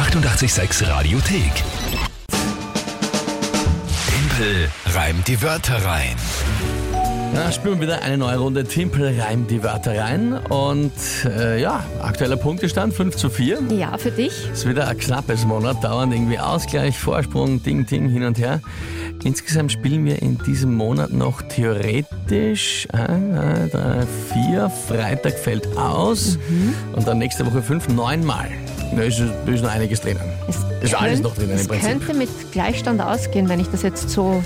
886 Radiothek. Tempel reimt die Wörter rein. Ja, spielen wir wieder eine neue Runde Timpel reimt die Wörter rein. Und äh, ja, aktueller Punktestand 5 zu 4. Ja, für dich. Ist wieder ein knappes Monat, dauernd irgendwie Ausgleich, Vorsprung, Ding, Ding, hin und her. Insgesamt spielen wir in diesem Monat noch theoretisch 1, 3, 4, Freitag fällt aus und dann nächste Woche 5, 9 Mal. Da ist, da ist noch einiges drinnen. Es Ist alles könnt- noch drinnen im Es Prinzip. könnte mit Gleichstand ausgehen, wenn ich das jetzt so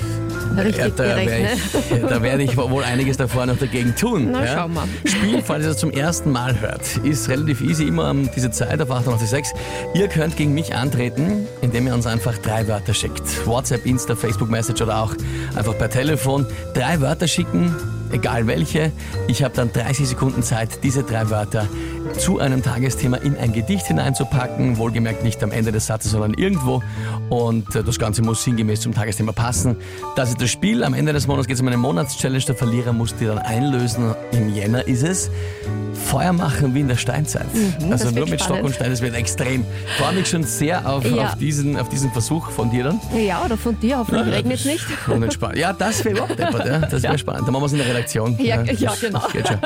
richtig Ja, da werde ich, da werde ich wohl einiges davor noch dagegen tun. Na, ja. schauen wir. Spiel, falls ihr das zum ersten Mal hört, ist relativ easy, immer um diese Zeit auf 886. Ihr könnt gegen mich antreten, indem ihr uns einfach drei Wörter schickt. WhatsApp, Insta, Facebook Message oder auch einfach per Telefon. Drei Wörter schicken, egal welche. Ich habe dann 30 Sekunden Zeit, diese drei Wörter zu einem Tagesthema in ein Gedicht hineinzupacken. Wohlgemerkt nicht am Ende des Satzes, sondern irgendwo. Und äh, das Ganze muss sinngemäß zum Tagesthema passen. Das ist das Spiel. Am Ende des Monats geht es um eine Monatschallenge. Der Verlierer muss die dann einlösen. Im Jänner ist es. Feuer machen wie in der Steinzeit. also Mhm, das nur mit Stock spannend. und Stein, das wird extrem. Ich freue mich schon sehr auf, Ja. auf, diesen, auf diesen Versuch von dir dann. Ja, oder von dir, hoffentlich regnet es nicht. Und entspannt. Ja, das wäre überhaupt deppert, ja. Das wäre spannend. Dann machen wir es in der Redaktion. Ja, ja, genau. Das geht schon.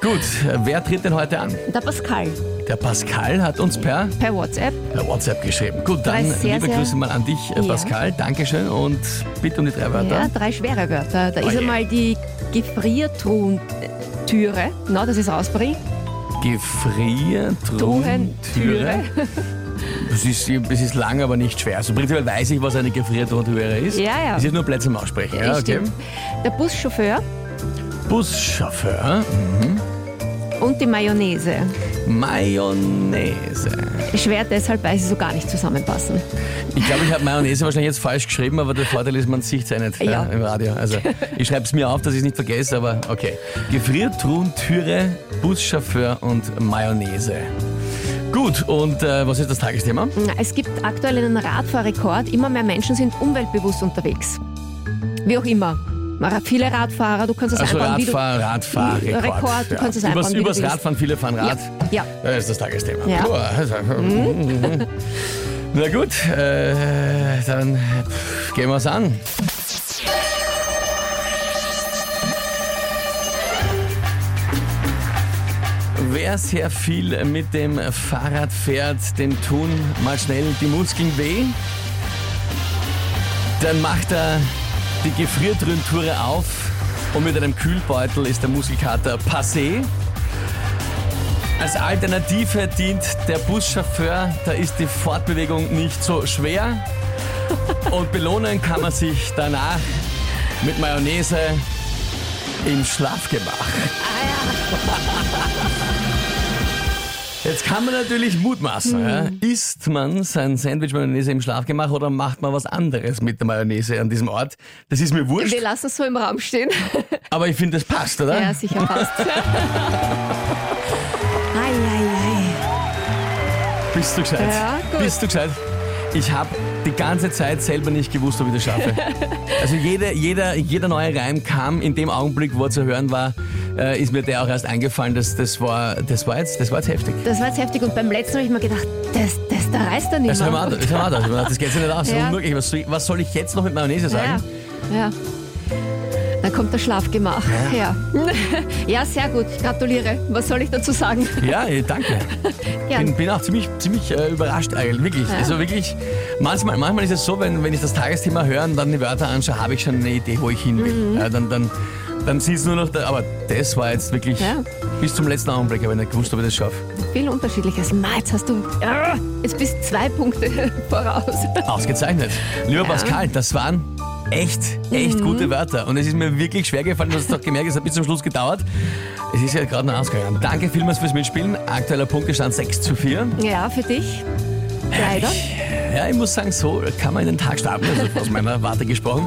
Gut, wer tritt denn heute an? Der Pascal Der Pascal hat uns per, per WhatsApp. per WhatsApp geschrieben. Gut, dann sehr, liebe sehr- Grüße mal an dich, äh, Ja. Pascal. Dankeschön und bitte um die drei Wörter. Ja, drei schwere Wörter. Da ist je. einmal die Gefriertruhentüre. Na, das ist rausbringen. Gefriertruhentüre. Truhentüre. Das ist, es ist lang, aber nicht schwer. Also prinzipiell weiß ich, was eine Gefriertruhentüre ist. Ja, ja. Es ist nur Plätze im Aussprechen. Ja, okay. Der Buschauffeur Buschauffeur. und die Mayonnaise. Mayonnaise. Schwer deshalb, weil sie so gar nicht zusammenpassen. Ich glaube, ich habe Mayonnaise wahrscheinlich jetzt falsch geschrieben, aber der Vorteil ist, man sieht es ja nicht Ja. äh, im Radio. Also ich schreibe es mir auf, dass ich es nicht vergesse, aber okay. Gefriertruhentüre, Buschauffeur und Mayonnaise. Gut, und äh, was ist das Tagesthema? Es gibt aktuell einen Radfahrrekord. Immer mehr Menschen sind umweltbewusst unterwegs. Wie auch immer. Viele Radfahrer, du kannst es Also wie du... Radfahr, Radfahr, Rekord. Rekord, du kannst es übers, wie du übers willst. Radfahren, viele fahren Rad. Ja, ja. Das ist das Tagesthema. Ja. Mhm. Also, Na gut, äh, dann gehen wir es an. Wer sehr viel mit dem Fahrrad fährt, dem tun mal schnell die Muskeln weh. Dann macht er die Gefriertruhenture auf und mit einem Kühlbeutel ist der Muskelkater passé. Als Alternative dient der Buschauffeur, da ist die Fortbewegung nicht so schwer. Und belohnen kann man sich danach mit Mayonnaise im Schlafgemach. Jetzt kann man natürlich mutmaßen. Ja? Isst man sein Sandwich Mayonnaise im Schlafgemach oder macht man was anderes mit der Mayonnaise an diesem Ort? Das ist mir wurscht, Wir lassen es so im Raum stehen. aber ich finde, das passt, oder? Ja, sicher passt. ei, ei, Bist du gescheit? Ja, gut. Bist du gescheit? Ich habe die ganze Zeit selber nicht gewusst, ob ich das schaffe. Also jeder, jeder, jeder neue Reim kam in dem Augenblick, wo er zu hören war, äh, ist mir der auch erst eingefallen. Das, das, war, das, war, jetzt, das war jetzt heftig. Das war jetzt heftig und beim letzten habe ich mir gedacht, das, das, da reißt er nicht Das, haben wir, mehr. das, haben wir gedacht. das geht sich nicht aus. Ja. unmöglich. Was soll, ich, was soll ich jetzt noch mit Mayonnaise Ja, sagen? ja. Dann kommt das Schlafgemach. Ja. ja, sehr gut. Ich gratuliere. Was soll ich dazu sagen? Ja, danke. Bin, bin auch ziemlich, ziemlich äh, überrascht eigentlich, wirklich. Ja. Also wirklich, manchmal, manchmal ist es so, wenn, wenn ich das Tagesthema höre und dann die Wörter anschaue, habe ich schon eine Idee, wo ich hin will. Mhm. Ja, dann dann, dann sieht es nur noch, da, aber das war jetzt wirklich Ja. bis zum letzten Augenblick, habe ich nicht gewusst, ob ich das schaffe. Viel Unterschiedliches. Ma, jetzt hast du. Ah, Jetzt bist zwei Punkte voraus. Ausgezeichnet. Lieber. Pascal, das waren echt, echt gute Wörter. Und es ist mir wirklich schwer gefallen, du hast es doch gemerkt, es hat bis zum Schluss gedauert. Es ist ja gerade noch ausgegangen. Danke vielmals fürs Mitspielen. Aktueller Punktestand 6 zu 4. Ja, für dich. Leider. Ja, ich muss sagen, so kann man in den Tag starten, also aus meiner Warte gesprochen.